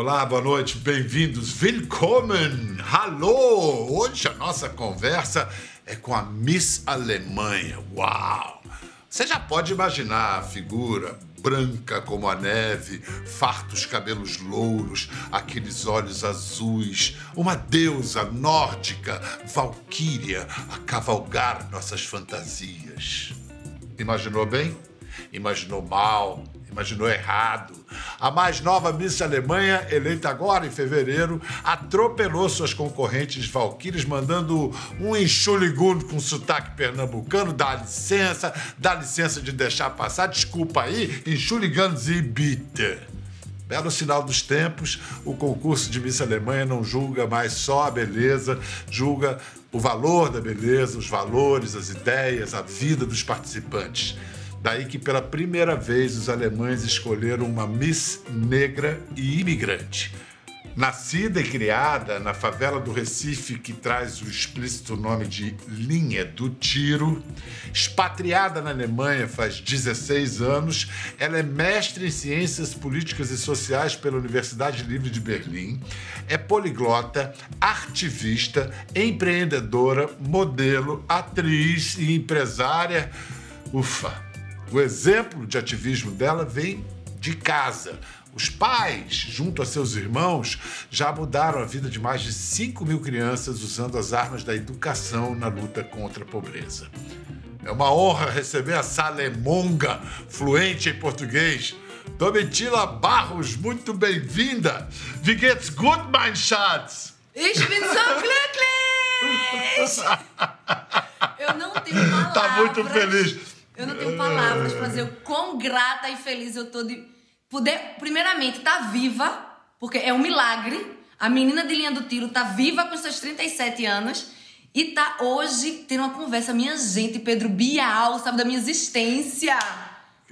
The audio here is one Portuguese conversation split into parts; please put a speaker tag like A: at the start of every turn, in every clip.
A: Olá, boa noite, bem-vindos, willkommen, hallo! Hoje a nossa conversa é com a Miss Alemanha. Uau! Você já pode imaginar a figura branca como a neve, fartos cabelos louros, aqueles olhos azuis, uma deusa nórdica, valquíria, a cavalgar nossas fantasias. Imaginou bem? Imaginou mal? Imaginou errado. A mais nova Miss Alemanha, eleita agora em fevereiro, atropelou suas concorrentes valquírias, mandando um enxuligun com sotaque pernambucano. Dá licença, dá licença de deixar passar. Desculpa aí, enxuligans e bitte. Belo sinal dos tempos, o concurso de Miss Alemanha não julga mais só a beleza, julga o valor da beleza, os valores, as ideias, a vida dos participantes. Daí que pela primeira vez os alemães escolheram uma Miss negra e imigrante. Nascida e criada na favela do Recife, que traz o explícito nome de Linha do Tiro, expatriada na Alemanha faz 16 anos, ela é mestre em Ciências Políticas e Sociais pela Universidade Livre de Berlim, é poliglota, ativista, empreendedora, modelo, atriz e empresária. Ufa! O exemplo de ativismo dela vem de casa. Os pais, junto a seus irmãos, já mudaram a vida de mais de 5 mil crianças usando as armas da educação na luta contra a pobreza. É uma honra receber a Salemonga, fluente em português. Domitila Barros, muito bem-vinda. Wie geht's gut, mein Schatz?
B: Ich bin so glücklich! Eu não tenho palavras.
A: Tá muito feliz.
B: Eu não tenho palavras para dizer o quão grata e feliz eu tô de poder, primeiramente, estar tá viva, porque é um milagre. A menina de linha do tiro tá viva com seus 37 anos e tá hoje tendo uma conversa. Minha gente, Pedro Bial, sabe da minha existência.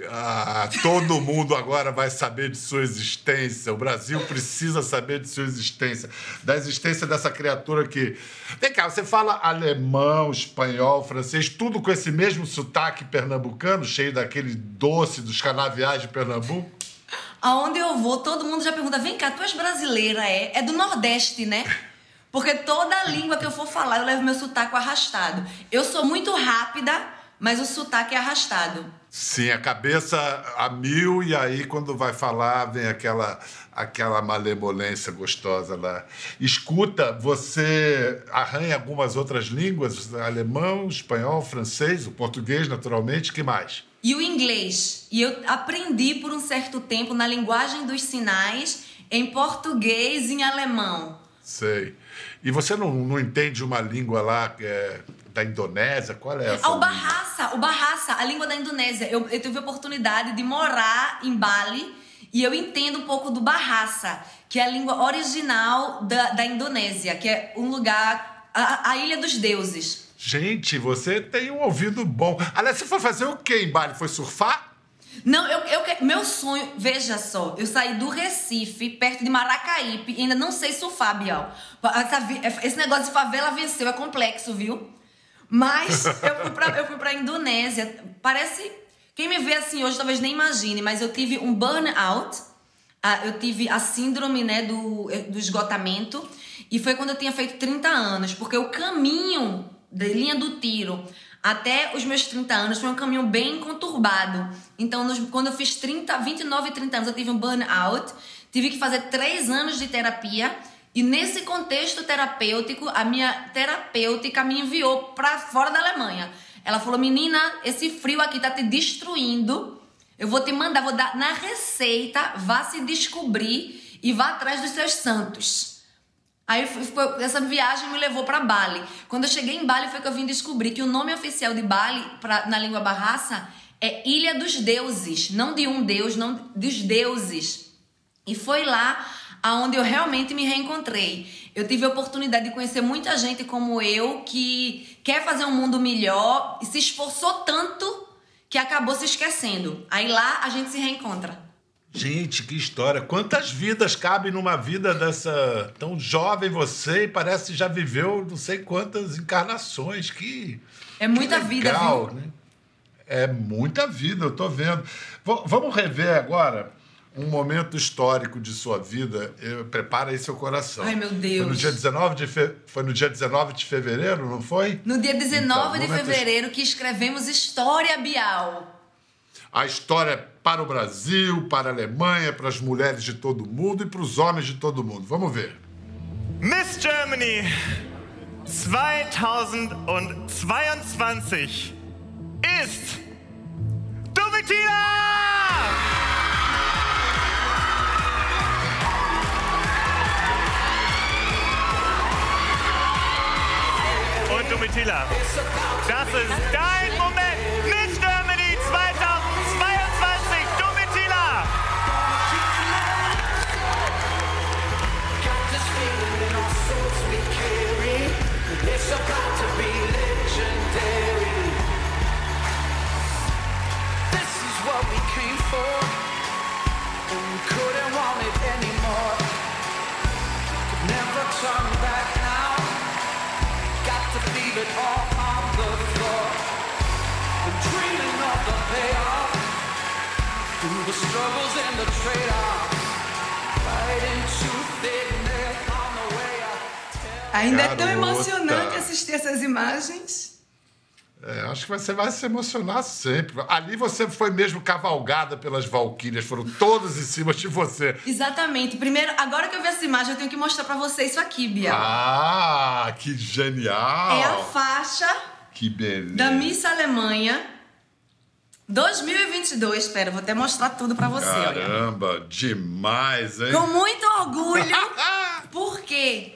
A: Ah, todo mundo agora vai saber de sua existência. O Brasil precisa saber de sua existência. Da existência dessa criatura que. Vem cá, você fala alemão, espanhol, francês, tudo com esse mesmo sotaque pernambucano, cheio daquele doce dos canaviais de Pernambuco?
B: Aonde eu vou, todo mundo já pergunta: vem cá, tu és brasileira, é? É do Nordeste, né? Porque toda língua que eu for falar, eu levo meu sotaque arrastado. Eu sou muito rápida, mas o sotaque é arrastado.
A: Sim, a cabeça a mil e aí quando vai falar vem aquela aquela malemolência gostosa lá. Escuta, você arranha algumas outras línguas, alemão, espanhol, francês, o português naturalmente, que mais?
B: E o inglês. E eu aprendi por um certo tempo na linguagem dos sinais em português e em alemão.
A: Sei. E você não, não entende uma língua lá é, da Indonésia? Qual é essa?
B: Ah, o Bahasa, o Bahasa, a língua da Indonésia. Eu, eu tive a oportunidade de morar em Bali e eu entendo um pouco do Bahasa, que é a língua original da, da Indonésia, que é um lugar, a, a Ilha dos Deuses.
A: Gente, você tem um ouvido bom. Aliás, você foi fazer o quê em Bali? Foi surfar?
B: Não, eu, eu, meu sonho, veja só, eu saí do Recife, perto de Maracaípe, e ainda não sei surfar, Bial. Esse negócio de favela venceu, é complexo, viu? Mas eu fui pra, eu fui pra Indonésia. Parece. Quem me vê assim hoje talvez nem imagine, mas eu tive um burnout. Uh, eu tive a síndrome né, do, do esgotamento. E foi quando eu tinha feito 30 anos. Porque o caminho da linha do tiro até os meus 30 anos foi um caminho bem conturbado. Então, nos, quando eu fiz 30, 29 e 30 anos, eu tive um burnout. Tive que fazer 3 anos de terapia e nesse contexto terapêutico, a minha terapêutica me enviou para fora da Alemanha. Ela falou: "Menina, esse frio aqui tá te destruindo. Eu vou te mandar, vou dar na receita, vá se descobrir e vá atrás dos seus santos." Aí essa viagem me levou para Bali. Quando eu cheguei em Bali foi que eu vim descobrir que o nome oficial de Bali pra, na língua barraça é Ilha dos Deuses, não de um deus, não dos deuses. E foi lá aonde eu realmente me reencontrei. Eu tive a oportunidade de conhecer muita gente como eu que quer fazer um mundo melhor e se esforçou tanto que acabou se esquecendo. Aí lá a gente se reencontra.
A: Gente, que história! Quantas vidas cabem numa vida dessa tão jovem você e parece que já viveu não sei quantas encarnações. Que
B: é muita
A: que
B: legal, vida,
A: viu? Né? É muita vida, eu tô vendo. V vamos rever agora um momento histórico de sua vida, eu, prepara aí seu coração.
B: Ai, meu Deus.
A: Foi no dia 19 de, fe... foi no dia 19 de fevereiro, não foi?
B: No dia 19
A: Então,
B: de fevereiro que escrevemos História Bial.
A: A história para o Brasil, para a Alemanha, para as mulheres de todo mundo e para os homens de todo mundo. Vamos ver.
C: Miss Germany 2022 ist Domitila! Domitila, das ist dein Moment. Miss Germany 2022, Domitila!
D: This is what we came for, couldn't want it anymore. Could never turn back
B: Ainda é tão
A: Garota.
B: emocionante assistir essas imagens.
A: É, acho que você vai se emocionar sempre. Ali você foi mesmo cavalgada pelas valquírias, foram todas em cima de você.
B: Exatamente. Primeiro, agora que eu vi essa imagem, eu tenho que mostrar pra você isso aqui, Bia.
A: Ah, que genial!
B: É a faixa
A: Que beleza!
B: da Miss Alemanha 2022. Espera, vou até mostrar tudo pra você, olha.
A: Caramba, demais, hein?
B: Com muito orgulho. Por quê?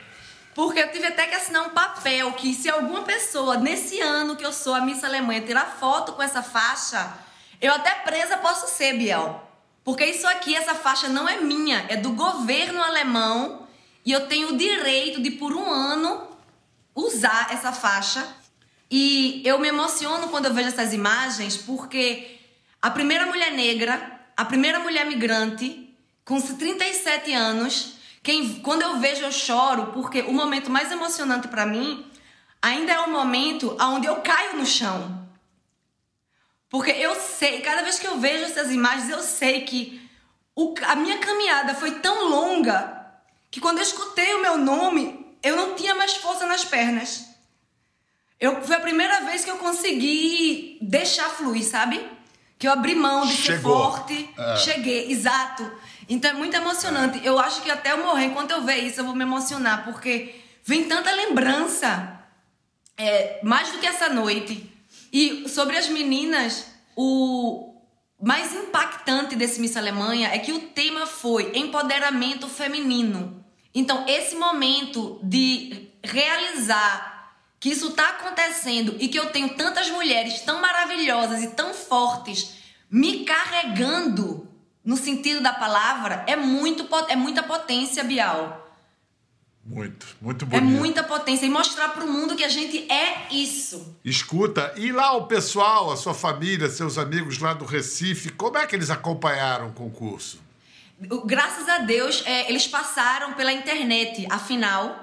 B: Porque eu tive até que assinar um papel que se alguma pessoa, nesse ano que eu sou a Miss Alemanha, tirar foto com essa faixa, eu até presa posso ser, Biel. Porque isso aqui, essa faixa não é minha, é do governo alemão. E eu tenho o direito de, por um ano, usar essa faixa. E eu me emociono quando eu vejo essas imagens, porque a primeira mulher negra, a primeira mulher migrante, com 37 anos, quem, quando eu vejo eu choro, porque o momento mais emocionante pra mim ainda é o momento onde eu caio no chão. Porque eu sei, cada vez que eu vejo essas imagens, eu sei que o- a minha caminhada foi tão longa que quando eu escutei o meu nome, eu não tinha mais força nas pernas. Eu, foi a primeira vez que eu consegui deixar fluir, sabe? Que eu abri mão de ser
A: Chegou.
B: forte. Cheguei, exato. Então é muito emocionante. Eu acho que até eu morrer, enquanto eu ver isso, eu vou me emocionar, porque vem tanta lembrança. É, mais do que essa noite. E sobre as meninas, o mais impactante desse Miss Alemanha é que o tema foi empoderamento feminino. Então, esse momento de realizar que isso está acontecendo e que eu tenho tantas mulheres tão maravilhosas e tão fortes me carregando no sentido da palavra é muito é muita potência, Bial.
A: Muito, muito
B: É
A: bonito.
B: muita potência e mostrar pro mundo que a gente é isso.
A: Escuta, e lá o pessoal, a sua família, seus amigos lá do Recife, como é que eles acompanharam o concurso?
B: O- Graças a Deus, é, eles passaram pela internet, afinal.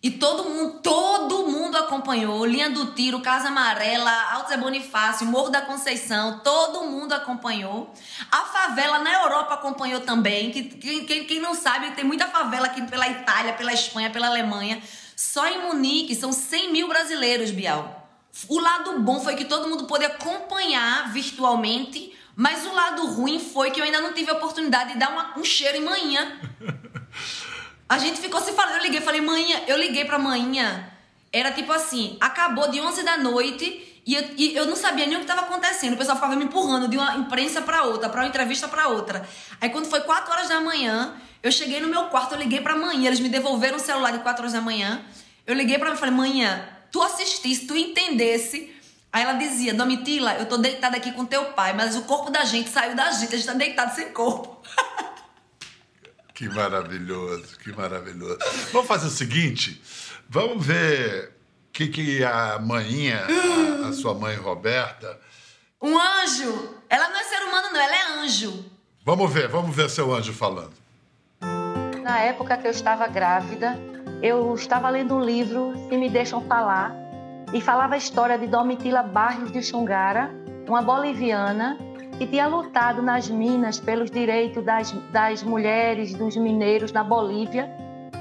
B: E todo mundo, todo mundo acompanhou. Linha do Tiro, Casa Amarela, Alto Zé Bonifácio, Morro da Conceição, todo mundo acompanhou. A favela na Europa acompanhou também. Que, quem, quem- não sabe, tem muita favela aqui pela Itália, pela Espanha, pela Alemanha. Só em Munique são 100 mil brasileiros, Bial. O lado bom foi que todo mundo pôde acompanhar virtualmente, mas o lado ruim foi que eu ainda não tive a oportunidade de dar uma- um cheiro em manhã. A gente ficou se falando, eu liguei, falei, manhã, eu liguei pra manhã. Era tipo assim, acabou de 11 da noite e eu, e eu não sabia nem o que estava acontecendo. O pessoal ficava me empurrando de uma imprensa pra outra, pra uma entrevista pra outra. Aí quando foi 4 horas da manhã, eu cheguei no meu quarto, eu liguei pra manhã, eles me devolveram o celular de 4 horas da manhã. Eu liguei pra mim e falei, manhã, tu assistisse, tu entendesse. Aí ela dizia, Domitila, eu tô deitada aqui com teu pai, mas o corpo da gente saiu da gente, a gente tá deitado sem corpo.
A: Que maravilhoso, que maravilhoso. Vamos fazer o seguinte, vamos ver o que, que a maninha, a, a sua mãe Roberta,
B: Um anjo! Ela não é ser humano, não, ela é anjo.
A: vamos ver, vamos ver seu anjo falando.
E: Na época que eu estava grávida, eu estava lendo um livro, Se Me Deixam Falar, e falava a história de Domitila Barrios de Xungara, uma boliviana que tinha lutado nas minas pelos direitos das, das mulheres, dos mineiros na Bolívia.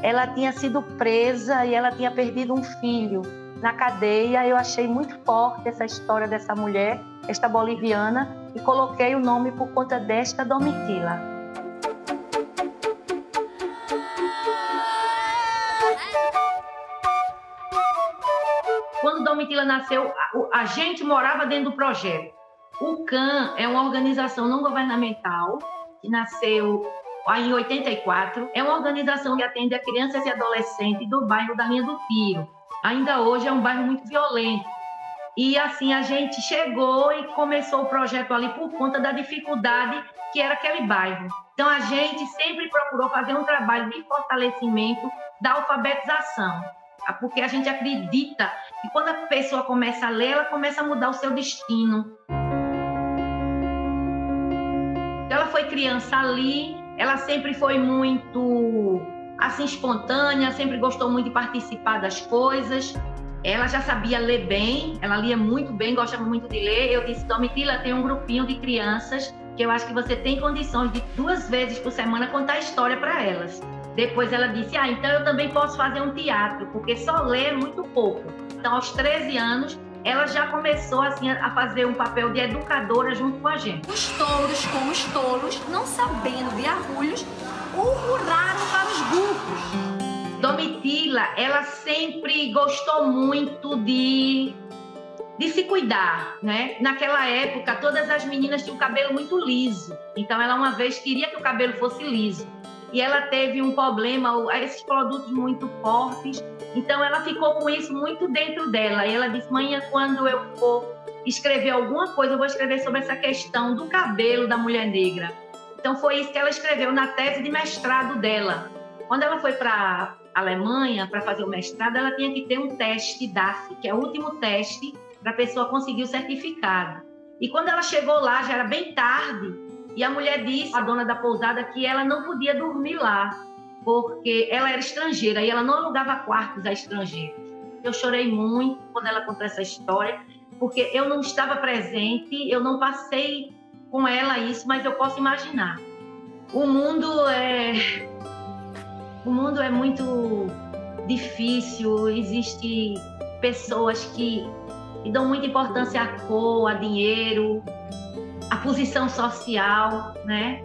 E: Ela tinha sido presa e ela tinha perdido um filho na cadeia. Eu achei muito forte essa história dessa mulher, esta boliviana, e coloquei o nome por conta desta Domitila. Quando Domitila nasceu, a gente morava dentro do projeto. O CAN é uma organização não governamental que nasceu em 84. É uma organização que atende a crianças e adolescentes do bairro da Linha do Tiro. Ainda hoje é um bairro muito violento. E assim a gente chegou e começou o projeto ali por conta da dificuldade que era aquele bairro. Então a gente sempre procurou fazer um trabalho de fortalecimento da alfabetização, porque a gente acredita que quando a pessoa começa a ler, ela começa a mudar o seu destino. Ela foi criança ali, ela sempre foi muito assim espontânea, sempre gostou muito de participar das coisas. Ela já sabia ler bem, ela lia muito bem, gostava muito de ler. Eu disse, Domitila, tem um grupinho de crianças que eu acho que você tem condições de duas vezes por semana contar história para elas. Depois ela disse, ah, então eu também posso fazer um teatro, porque só ler é muito pouco. Então, aos 13 anos, ela já começou assim a fazer um papel de educadora junto com a gente.
B: Os touros, como os tolos, não sabendo de arrulhos, urraram para os burros.
E: Domitila, ela sempre gostou muito de de se cuidar, né? Naquela época, todas as meninas tinham o cabelo muito liso. Então, ela uma vez queria que o cabelo fosse liso. E ela teve um problema, esses produtos muito fortes. Então, ela ficou com isso muito dentro dela. E ela disse: Mãe, quando eu for escrever alguma coisa, eu vou escrever sobre essa questão do cabelo da mulher negra. Então, foi isso que ela escreveu na tese de mestrado dela. Quando ela foi para Alemanha para fazer o mestrado, ela tinha que ter um teste DAF, que é o último teste para a pessoa conseguir o certificado. E quando ela chegou lá, já era bem tarde, e a mulher disse, a dona da pousada, que ela não podia dormir lá, porque ela era estrangeira e ela não alugava quartos a estrangeiros. Eu chorei muito quando ela contou essa história, porque eu não estava presente, eu não passei com ela isso, mas eu posso imaginar. O mundo é o mundo é muito difícil, existe pessoas que dão muita importância à cor, a dinheiro, à posição social, né?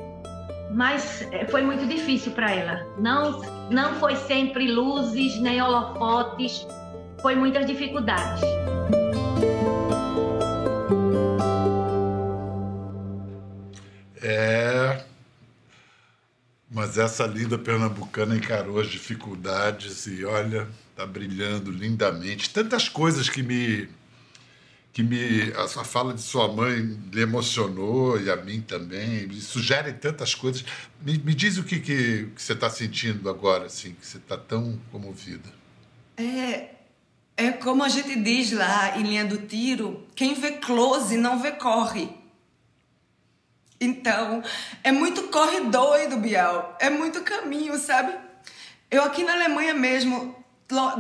E: Mas é, foi muito difícil para ela. Não, não foi sempre luzes nem holofotes, foi muitas dificuldades.
A: É, mas essa linda pernambucana encarou as dificuldades e olha, está brilhando lindamente. Tantas coisas que me que me a, fala de sua mãe lhe emocionou e a mim também, me sugere tantas coisas. Me, me diz o que, que, que você está sentindo agora, assim, que você está tão comovida.
B: É, é como a gente diz lá em linha do tiro, quem vê close não vê corre. Então, é muito corre doido, Bial. É muito caminho, sabe? Eu aqui na Alemanha mesmo,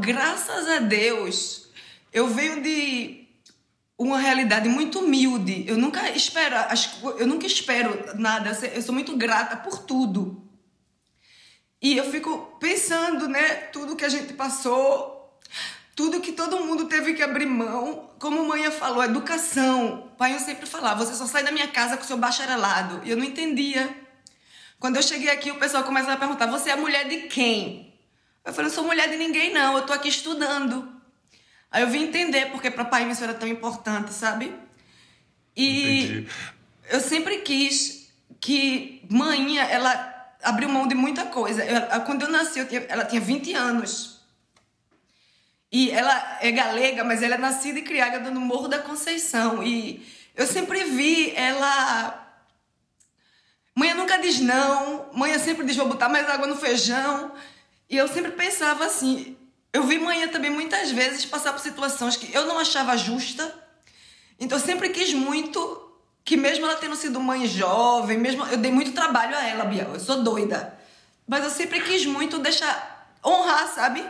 B: graças a Deus, eu venho de uma realidade muito humilde. Eu nunca espero, eu nunca espero nada. Eu sou muito grata por tudo. E eu fico pensando, né, tudo que a gente passou, tudo que todo mundo teve que abrir mão. Como a mãe falou, educação. O pai eu sempre falava, você só sai da minha casa com seu bacharelado. E eu não entendia. Quando eu cheguei aqui, o pessoal começava a perguntar: "Você é mulher de quem?" Eu falei: "Eu sou mulher de ninguém não, eu tô aqui estudando". Aí eu vim entender porque para pai isso era tão importante, sabe? E Entendi. eu sempre quis que mãe, ela abriu mão de muita coisa. Eu, quando eu nasci, eu tinha, ela tinha 20 anos. E ela é galega, mas ela é nascida e criada no Morro da Conceição. E eu sempre vi ela. Mãe nunca diz não, mãe sempre diz vou botar mais água no feijão. E eu sempre pensava assim: eu vi manhã também muitas vezes passar por situações que eu não achava justa. Então eu sempre quis muito que mesmo ela tendo sido mãe jovem, mesmo eu dei muito trabalho a ela, Biel, eu sou doida. Mas eu sempre quis muito deixar honrar, sabe?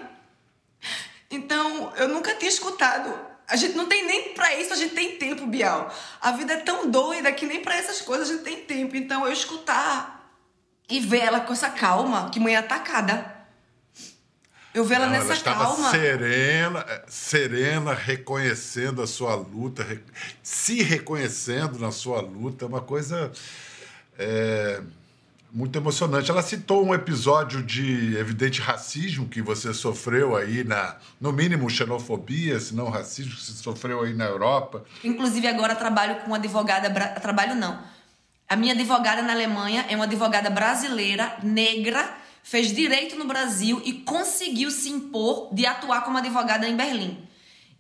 B: Então, eu nunca tinha escutado A gente não tem nem pra isso, a gente tem tempo, Bial. A vida é tão doida que nem pra essas coisas a gente tem tempo. Então eu escutar e ver ela com essa calma, que mãe é atacada. Eu ver ela
A: Não,
B: nessa
A: ela estava
B: calma.
A: serena, eh, serena, reconhecendo a sua luta, se reconhecendo na sua luta, é uma coisa é, muito emocionante. Ela citou um episódio de evidente racismo que você sofreu aí na, no mínimo xenofobia, se não racismo que você sofreu aí na Europa.
B: Inclusive, agora trabalho com uma advogada. Trabalho não. A minha advogada na Alemanha é uma advogada brasileira, negra, fez direito no Brasil e conseguiu se impor de atuar como advogada em Berlim.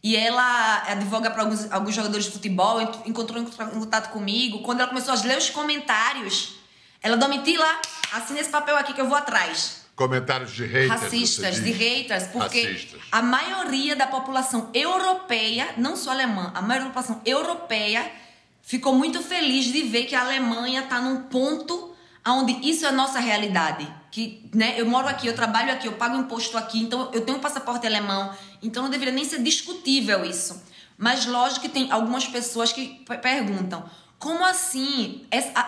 B: E ela advoga para alguns, alguns jogadores de futebol, encontrou em contato comigo. Quando ela começou a ler os comentários, ela Domitila, assina esse papel aqui que eu vou atrás
A: Comentários de haters.
B: racistas, de haters, porque
A: Racistas.
B: a maioria da população europeia, não só alemã, a maioria da população europeia ficou muito feliz de ver que a Alemanha está num ponto onde isso é nossa realidade. Que, né, eu moro aqui, eu trabalho aqui, eu pago imposto aqui, então eu tenho um passaporte alemão, então não deveria nem ser discutível isso. Mas lógico que tem algumas pessoas que pe- perguntam: como assim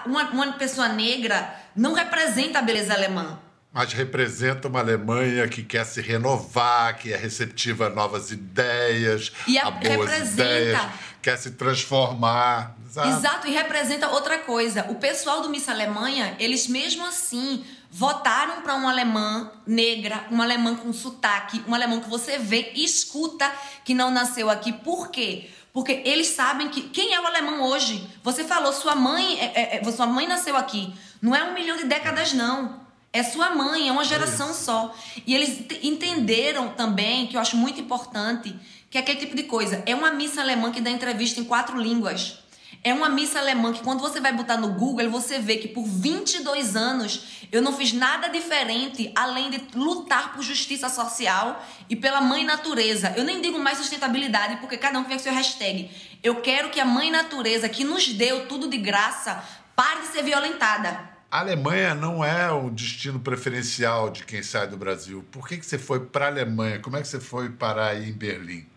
B: uma, uma pessoa negra não representa a beleza alemã?
A: Mas representa uma Alemanha que quer se renovar, que é receptiva a novas ideias,
B: E a-
A: a boas
B: representa-
A: ideias, quer se transformar. Exato.
B: Exato, e representa outra coisa. O pessoal do Miss Alemanha, eles mesmo assim votaram para uma alemã negra, uma alemã com sotaque, um alemão que você vê e escuta que não nasceu aqui. Por quê? Porque eles sabem que quem é o alemão hoje? Você falou, sua mãe, é, é, é- sua mãe nasceu aqui. Não é um milhão de décadas não. É sua mãe, é uma geração só. E eles te- entenderam também, que eu acho muito importante, que é aquele tipo de coisa. É uma missa alemã que dá entrevista em quatro línguas. É uma missa alemã que quando você vai botar no Google, você vê que por 22 anos eu não fiz nada diferente além de lutar por justiça social e pela mãe natureza. Eu nem digo mais sustentabilidade, porque cada um tem seu hashtag. Eu quero que a mãe natureza, que nos deu tudo de graça, pare de ser violentada.
A: A Alemanha não é o destino preferencial de quem sai do Brasil. Por que, que você foi para a Alemanha? Como é que você foi parar aí em Berlim?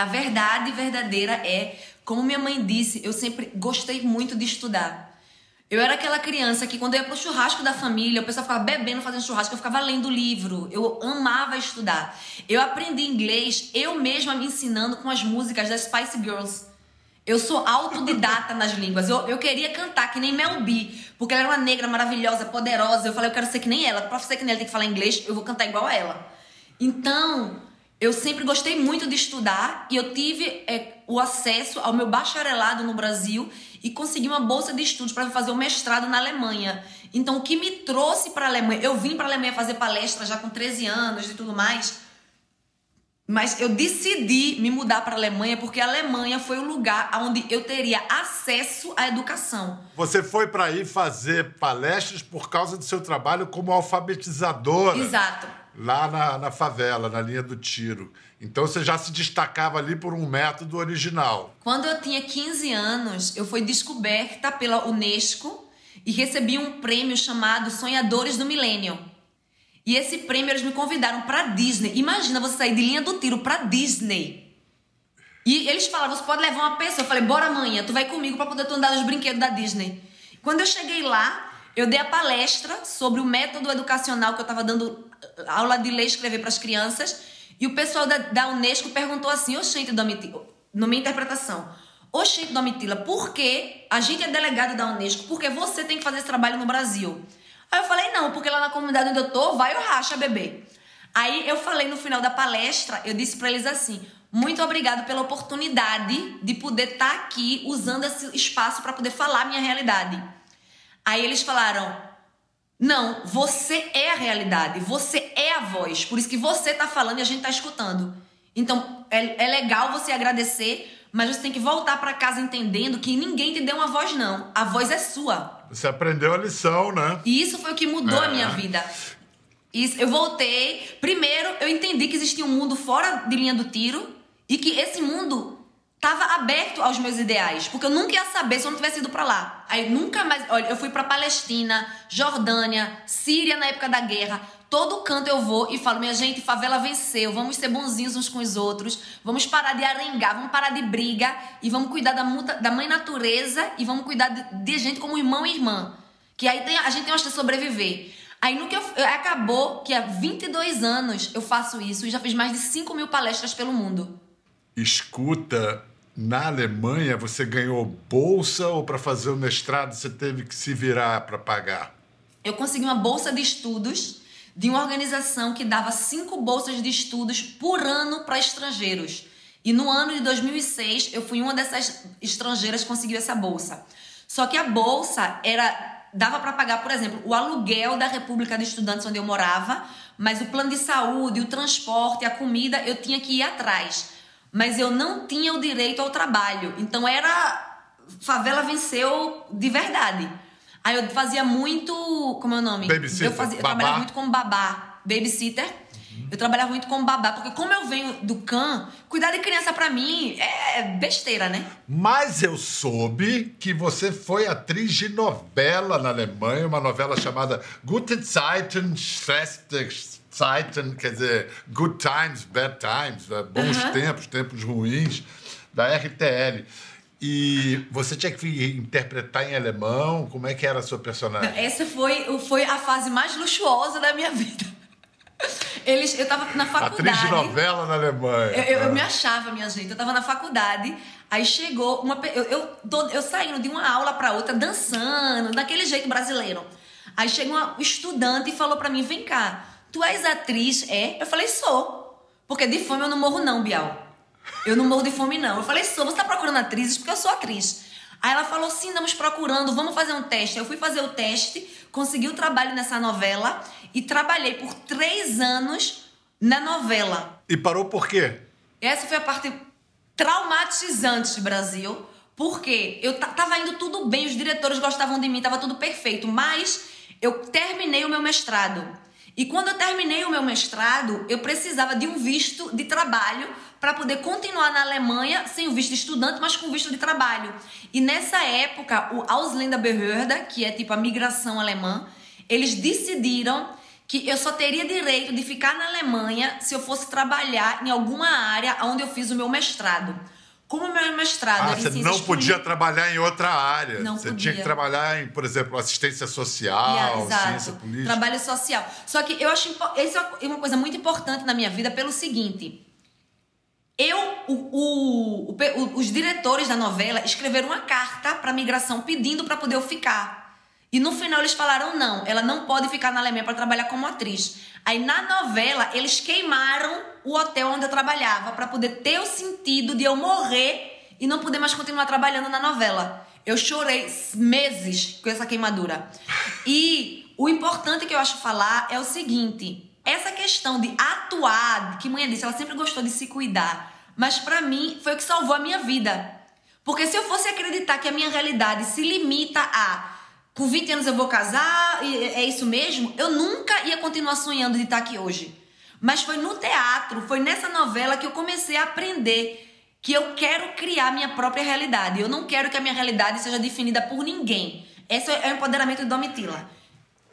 B: A verdade verdadeira é, como minha mãe disse, eu sempre gostei muito de estudar. Eu era aquela criança que quando eu ia pro churrasco da família, o pessoal ficava bebendo, fazendo churrasco, eu ficava lendo livro. Eu amava estudar. Eu aprendi inglês eu mesma me ensinando com as músicas das Spice Girls. Eu sou autodidata nas línguas. Eu, eu queria cantar que nem Mel B, porque ela era uma negra maravilhosa, poderosa. Eu falei, eu quero ser que nem ela. Pra ser que nem ela tem que falar inglês, eu vou cantar igual a ela. Então, eu sempre gostei muito de estudar e eu tive é, o acesso ao meu bacharelado no Brasil e consegui uma bolsa de estudos para fazer o mestrado na Alemanha. Então, o que me trouxe para a Alemanha, eu vim para a Alemanha fazer palestra já com 13 anos e tudo mais. Mas eu decidi me mudar para a Alemanha porque a Alemanha foi o lugar onde eu teria acesso à educação.
A: Você foi para aí fazer palestras por causa do seu trabalho como alfabetizadora.
B: Exato.
A: Lá na, na favela, na linha do tiro. Então você já se destacava ali por um método original.
B: Quando eu tinha 15 anos, eu fui descoberta pela Unesco e recebi um prêmio chamado Sonhadores do Milênio. E esse prêmio eles me convidaram para Disney. Imagina você sair de linha do tiro para Disney. E eles falaram: você pode levar uma pessoa. Eu falei: bora amanhã, tu vai comigo para poder tu andar nos brinquedos da Disney. Quando eu cheguei lá, eu dei a palestra sobre o método educacional que eu estava dando aula de ler e escrever para as crianças. E o pessoal da, da Unesco perguntou assim: Oxente, Domitila, na minha interpretação, Oxente, Domitila, por que a gente é delegado da Unesco? Porque você tem que fazer esse trabalho no Brasil. Aí eu falei: não, porque lá na comunidade onde eu tô, vai ou racha, bebê. Aí eu falei no final da palestra, eu disse para eles assim: muito obrigado pela oportunidade de poder estar aqui usando esse espaço para poder falar minha realidade. Aí eles falaram: não, você é a realidade, você é a voz, por isso que você tá falando e a gente tá escutando. Então é, é legal você agradecer, mas você tem que voltar para casa entendendo que ninguém te deu uma voz, não. A voz é sua.
A: Você aprendeu a lição, né?
B: E isso foi o que mudou a
A: É.
B: minha vida. Isso, eu voltei. Primeiro, eu entendi que existia um mundo fora de linha do tiro e que esse mundo tava aberto aos meus ideais, porque eu nunca ia saber se eu não tivesse ido para lá. Aí nunca mais, olha, eu fui para Palestina, Jordânia, Síria na época da guerra. Todo canto eu vou e falo, minha gente, favela venceu, vamos ser bonzinhos uns com os outros, vamos parar de arengar, vamos parar de briga e vamos cuidar da, muta, da mãe natureza e vamos cuidar de, de gente como irmão e irmã. Que aí tem, a gente tem uma chance de sobreviver. Aí no que eu, acabou que há 22 anos eu faço isso e já fiz mais de 5 mil palestras pelo mundo.
A: Escuta, na Alemanha você ganhou bolsa ou para fazer o mestrado você teve que se virar para pagar?
B: Eu consegui uma bolsa de estudos de uma organização que dava cinco bolsas de estudos por ano para estrangeiros. E no ano de 2006 eu fui uma dessas estrangeiras que conseguiu essa bolsa. Só que a bolsa era dava para pagar, por exemplo, o aluguel da República de Estudantes onde eu morava, mas o plano de saúde, o transporte, a comida eu tinha que ir atrás mas eu não tinha o direito ao trabalho. Então era favela venceu de verdade. Aí eu fazia muito, como é o nome?
A: Babysitter,
B: eu, fazia, eu trabalhava muito como babá, babysitter. Eu trabalhava muito como babá, porque como eu venho do CAN, cuidar de criança para mim é besteira, né?
A: Mas eu soube que você foi atriz de novela na Alemanha, uma novela chamada Gute Zeiten, Schwesters Zeiten, quer dizer, Good Times, Bad Times, né? bons tempos, tempos ruins, da RTL. E você tinha que interpretar em alemão? Como é que era a sua personagem?
B: Essa foi, foi a fase mais luxuosa da minha vida. Eles, eu tava na faculdade.
A: Atriz de novela na Alemanha.
B: Eu, eu- eu
A: Ah.
B: me achava, minha gente. Eu tava na faculdade, aí chegou uma. Eu, eu, eu saindo de uma aula pra outra, dançando, daquele jeito brasileiro. Aí chega uma estudante e falou pra mim: vem cá, tu és atriz? É? Eu falei, sou. Porque de fome eu não morro, não, Bial. Eu não morro de fome, não. Eu falei, sou, você tá procurando atrizes? Porque eu sou atriz. Aí ela falou, sim, estamos procurando, vamos fazer um teste. Eu fui fazer o teste, consegui o trabalho nessa novela e trabalhei por três anos na novela.
A: E parou por quê?
B: Essa foi a parte traumatizante, Brasil, porque eu ta- tava indo tudo bem, os diretores gostavam de mim, tava tudo perfeito, mas eu terminei o meu mestrado. E quando eu terminei o meu mestrado, eu precisava de um visto de trabalho para poder continuar na Alemanha sem o visto de estudante, mas com visto de trabalho. E nessa época, o Ausländerbehörde, que é tipo a migração alemã, eles decidiram que eu só teria direito de ficar na Alemanha se eu fosse trabalhar em alguma área onde eu fiz o meu mestrado. Como o meu mestrado
A: Ah,
B: em
A: você não podia trabalhar em outra área.
B: Não
A: você
B: podia.
A: tinha que trabalhar em, por exemplo, assistência social,
B: Yeah,
A: ciência política.
B: Trabalho social. Só que eu acho isso é uma coisa muito importante na minha vida pelo seguinte. Eu, o- o- o os diretores da novela escreveram uma carta para migração pedindo para poder eu ficar. E no final eles falaram não, ela não pode ficar na Alemanha para trabalhar como atriz. Aí na novela eles queimaram o hotel onde eu trabalhava para poder ter o sentido de eu morrer e não poder mais continuar trabalhando na novela. Eu chorei meses com essa queimadura. E o importante que eu acho falar é o seguinte: essa questão de atuar, que mãe disse, ela sempre gostou de se cuidar, mas pra mim foi o que salvou a minha vida. Porque se eu fosse acreditar que a minha realidade se limita a com 20 anos eu vou casar, e é isso mesmo, eu nunca ia continuar sonhando de estar aqui hoje. Mas foi no teatro, foi nessa novela que eu comecei a aprender que eu quero criar minha própria realidade. Eu não quero que a minha realidade seja definida por ninguém. Esse é o empoderamento de Domitila.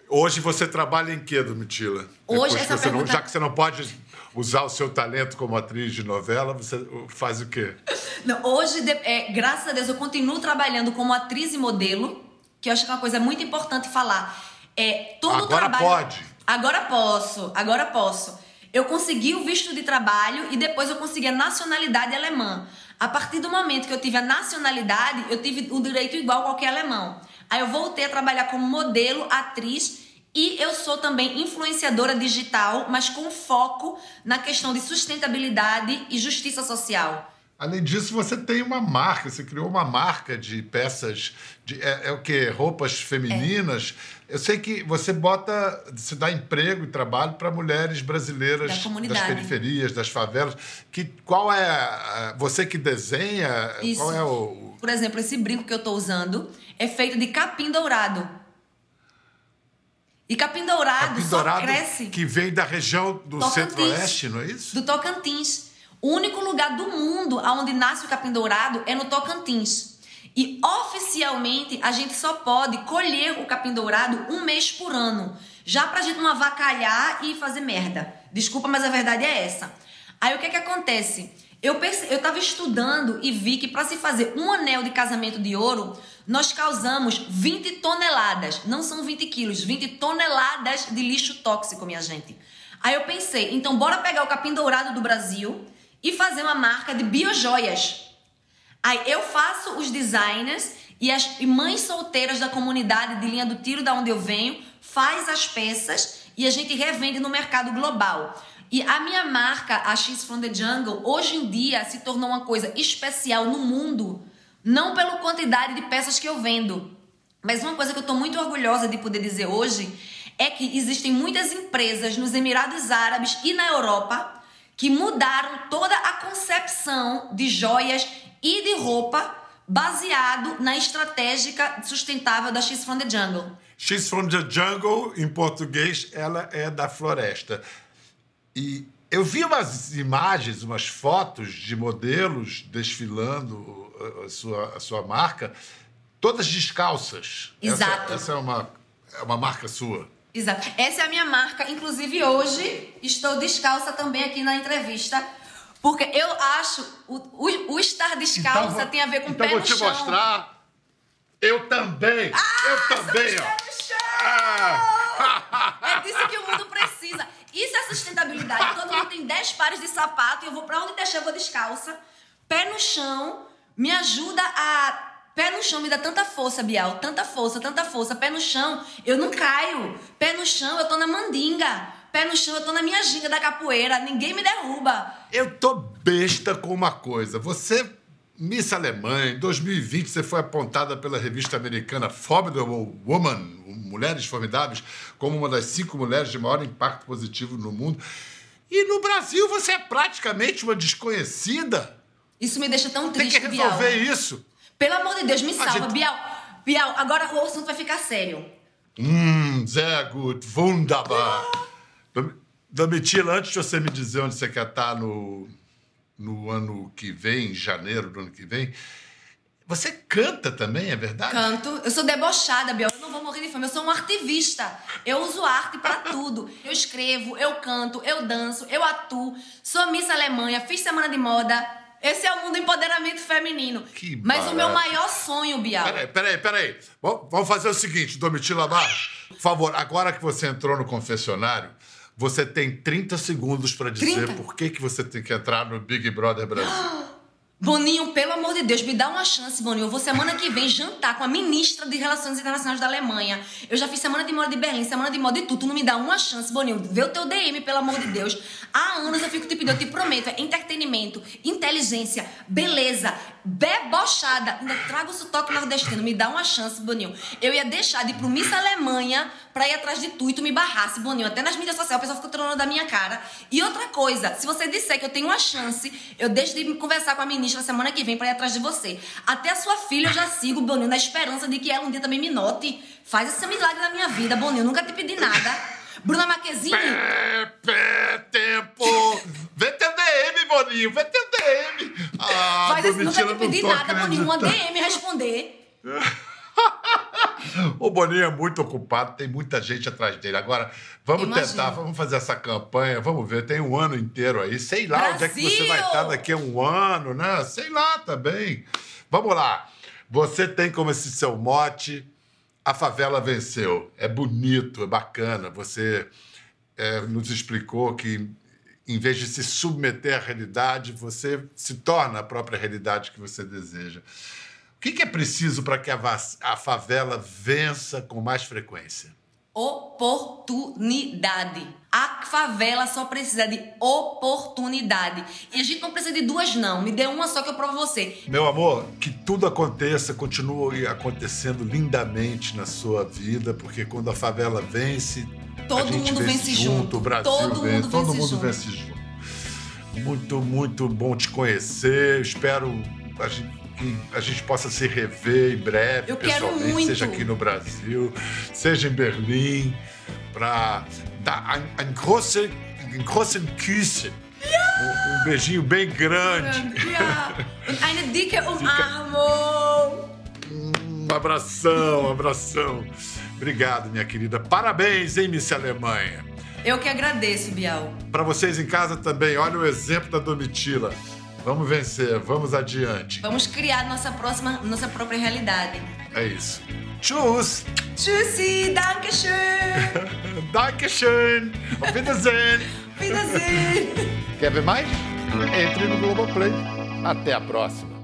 A: Hoje você trabalha em quê, Domitila?
B: Hoje,
A: Depois
B: essa
A: você não-
B: pergunta-
A: já que você não pode usar o seu talento como atriz de novela, você faz o quê?
B: Não, hoje, é, graças a Deus, eu continuo trabalhando como atriz e modelo, que eu acho que é uma coisa muito importante falar. É, todo o
A: Agora
B: trabalho...
A: pode.
B: Agora posso, agora posso. Eu consegui o visto de trabalho e depois eu consegui a nacionalidade alemã. A partir do momento que eu tive a nacionalidade, eu tive o direito igual a qualquer alemão. Aí eu voltei a trabalhar como modelo, atriz e eu sou também influenciadora digital, mas com foco na questão de sustentabilidade e justiça social.
A: Além disso, você tem uma marca, você criou uma marca de peças, de, é, é o quê? Roupas femininas. Eu sei que você bota, você dá emprego e trabalho para mulheres brasileiras
B: Da
A: das periferias, das favelas. Que, qual é, você que desenha,
B: Isso.
A: qual é o...
B: Por exemplo, esse brinco que eu tô usando é feito de capim dourado. E capim dourado
A: Capim
B: só
A: dourado
B: cresce
A: que vem da região do centro-oeste, não é isso?
B: do Tocantins. O único lugar do mundo onde nasce o capim dourado é no Tocantins. E oficialmente a gente só pode colher o capim dourado um mês por ano. Já pra gente não avacalhar e fazer merda. Desculpa, mas a verdade é essa. Aí o que que acontece? Eu, perce... eu tava estudando e vi que para se fazer um anel de casamento de ouro, nós causamos 20 toneladas. Não são 20 quilos, 20 toneladas de lixo tóxico, minha gente. Aí eu pensei, então bora pegar o capim dourado do Brasil e fazer uma marca de biojoias. Aí eu faço os designers e as e mães solteiras da comunidade de linha do tiro da onde eu venho faz as peças e a gente revende no mercado global. E a minha marca, a X from the Jungle, hoje em dia se tornou uma coisa especial no mundo, não pela quantidade de peças que eu vendo, mas uma coisa que eu estou muito orgulhosa de poder dizer hoje é que existem muitas empresas nos Emirados Árabes e na Europa que mudaram toda a concepção de joias e de roupa baseado na estratégica sustentável da X from the Jungle.
A: She's from the jungle, em português, ela é da floresta. E eu vi umas imagens, umas fotos de modelos desfilando uh, a sua, a sua marca, todas descalças.
B: Exato.
A: Essa, essa é, uma, é uma marca sua.
B: Exato. Essa é a minha marca. Inclusive, hoje estou descalça também aqui na entrevista. Porque eu acho o, o, o estar descalça
A: Então,
B: tem a ver com
A: então
B: pé
A: vou
B: no
A: te
B: chão.
A: mostrar. Eu também. eu também, ó.
B: Pé no chão!
A: Ah.
B: É disso que o mundo precisa. Isso é sustentabilidade. Todo mundo tem 10 pares de sapato e eu vou pra onde deixar, eu vou descalça. Pé no chão me ajuda a. Pé no chão me dá tanta força, Bial. Tanta força, tanta força. Pé no chão, eu não caio. Pé no chão, eu tô na mandinga. Pé no chão, eu tô na minha ginga da capoeira. Ninguém me derruba.
A: Eu tô besta com uma coisa. Você, Miss Alemanha, em 2020 você foi apontada pela revista americana Formidable Woman, Mulheres Formidáveis, como uma das cinco mulheres de maior impacto positivo no mundo. E no Brasil você é praticamente uma desconhecida.
B: Isso me deixa tão
A: Tem
B: triste,
A: que
B: Bial.
A: resolver isso.
B: Pelo amor de Deus, me salva,
A: gente-
B: Bial. Bial, agora o assunto vai ficar sério.
A: Hum, sehr gut, wunderbar. Dom- Domitila, antes de você me dizer onde você quer estar no, no ano que vem, em janeiro do ano que vem, você canta também, é verdade?
B: Canto. Eu sou debochada, Biel. Eu não vou morrer de fome. Eu sou um ativista. Eu uso arte pra tudo. Eu escrevo, eu canto, eu danço, eu atuo. Sou Miss Alemanha, fiz semana de moda. Esse é o mundo do empoderamento feminino.
A: Que
B: Mas o meu
A: barato.
B: maior sonho, Bial.
A: Peraí, peraí, peraí. Vamos vamos fazer o seguinte, Domitila Barros. Por favor, agora que você entrou no confessionário, você tem 30 segundos para dizer
B: 30?
A: por que, que você tem que entrar no Big Brother Brasil.
B: Boninho, pelo amor de Deus, me dá uma chance, Boninho. Eu vou semana que vem jantar com a ministra de Relações Internacionais da Alemanha. Eu já fiz semana de moda de Berlim, semana de moda de tudo. Tu não me dá uma chance, Boninho. Vê o teu DM, pelo amor de Deus. Há anos eu fico te pedindo, eu te prometo, é entretenimento, inteligência, beleza, debochada. Ainda trago o sotaque nordestino. Me dá uma chance, Boninho. Eu ia deixar de ir pro Miss Alemanha pra ir atrás de tu e tu me barrasse, Boninho. Até nas mídias sociais o pessoal fica tirando da minha cara. E outra coisa, se você disser que eu tenho uma chance, eu deixo de conversar com a ministra semana que vem pra ir atrás de você. Até a sua filha eu já sigo, Boninho, na esperança de que ela um dia também me note. Faz esse milagre na minha vida, Boninho. Nunca te pedi nada. Bruna Marquezine,
A: Pé, pé, tempo. Vê teu DM, Boninho, vê teu DM. Ah,
B: faz esse, nunca te pedi nada, Boninho. Uma
A: acreditando.
B: DM responder.
A: O Boninho é muito ocupado, tem muita gente atrás dele. Agora, vamos
B: Imagino.
A: tentar, vamos fazer essa campanha, vamos ver, tem um ano inteiro aí. Sei lá onde é que você
B: Brasil!
A: vai estar daqui a um ano, né? Sei lá também. Vamos lá. Você tem como esse seu mote, a favela venceu. É bonito, é bacana. Você é, nos explicou que, em vez de se submeter à realidade, você se torna a própria realidade que você deseja. O que, que é preciso para que a, a favela vença com mais frequência?
B: Oportunidade. A favela só precisa de oportunidade. E a gente não precisa de duas, não. Me dê uma só que eu provo você.
A: Meu amor, que tudo aconteça, continue acontecendo lindamente na sua vida, porque quando a favela vence,
B: Todo mundo
A: vence
B: vence
A: junto,
B: junto.
A: o Brasil
B: Todo
A: vence,
B: mundo
A: todo
B: vence
A: mundo
B: junto.
A: vence junto. Muito, muito bom te conhecer. Espero a gente- a gente possa se rever em breve,
B: Eu quero
A: pessoalmente,
B: muito.
A: seja aqui no Brasil, seja em Berlim, para dar ein, ein große, ein großen Küsse. Um, um beijinho bem grande.
B: Ja. Und eine dicke Umarmung.
A: Um abração, um abração. Obrigado, minha querida. Parabéns, hein, Miss Alemanha.
B: Eu que agradeço, Bial.
A: Para vocês em casa também, olha o exemplo da Domitila. Vamos vencer, vamos adiante.
B: Vamos criar nossa próxima, nossa própria realidade.
A: É isso. Tschüss.
B: Tschüssi, danke schön.
A: Dankeschön. Auf Wiedersehen.
B: Wiedersehen.
A: Quer ver mais? Entre no Globoplay. Até a próxima.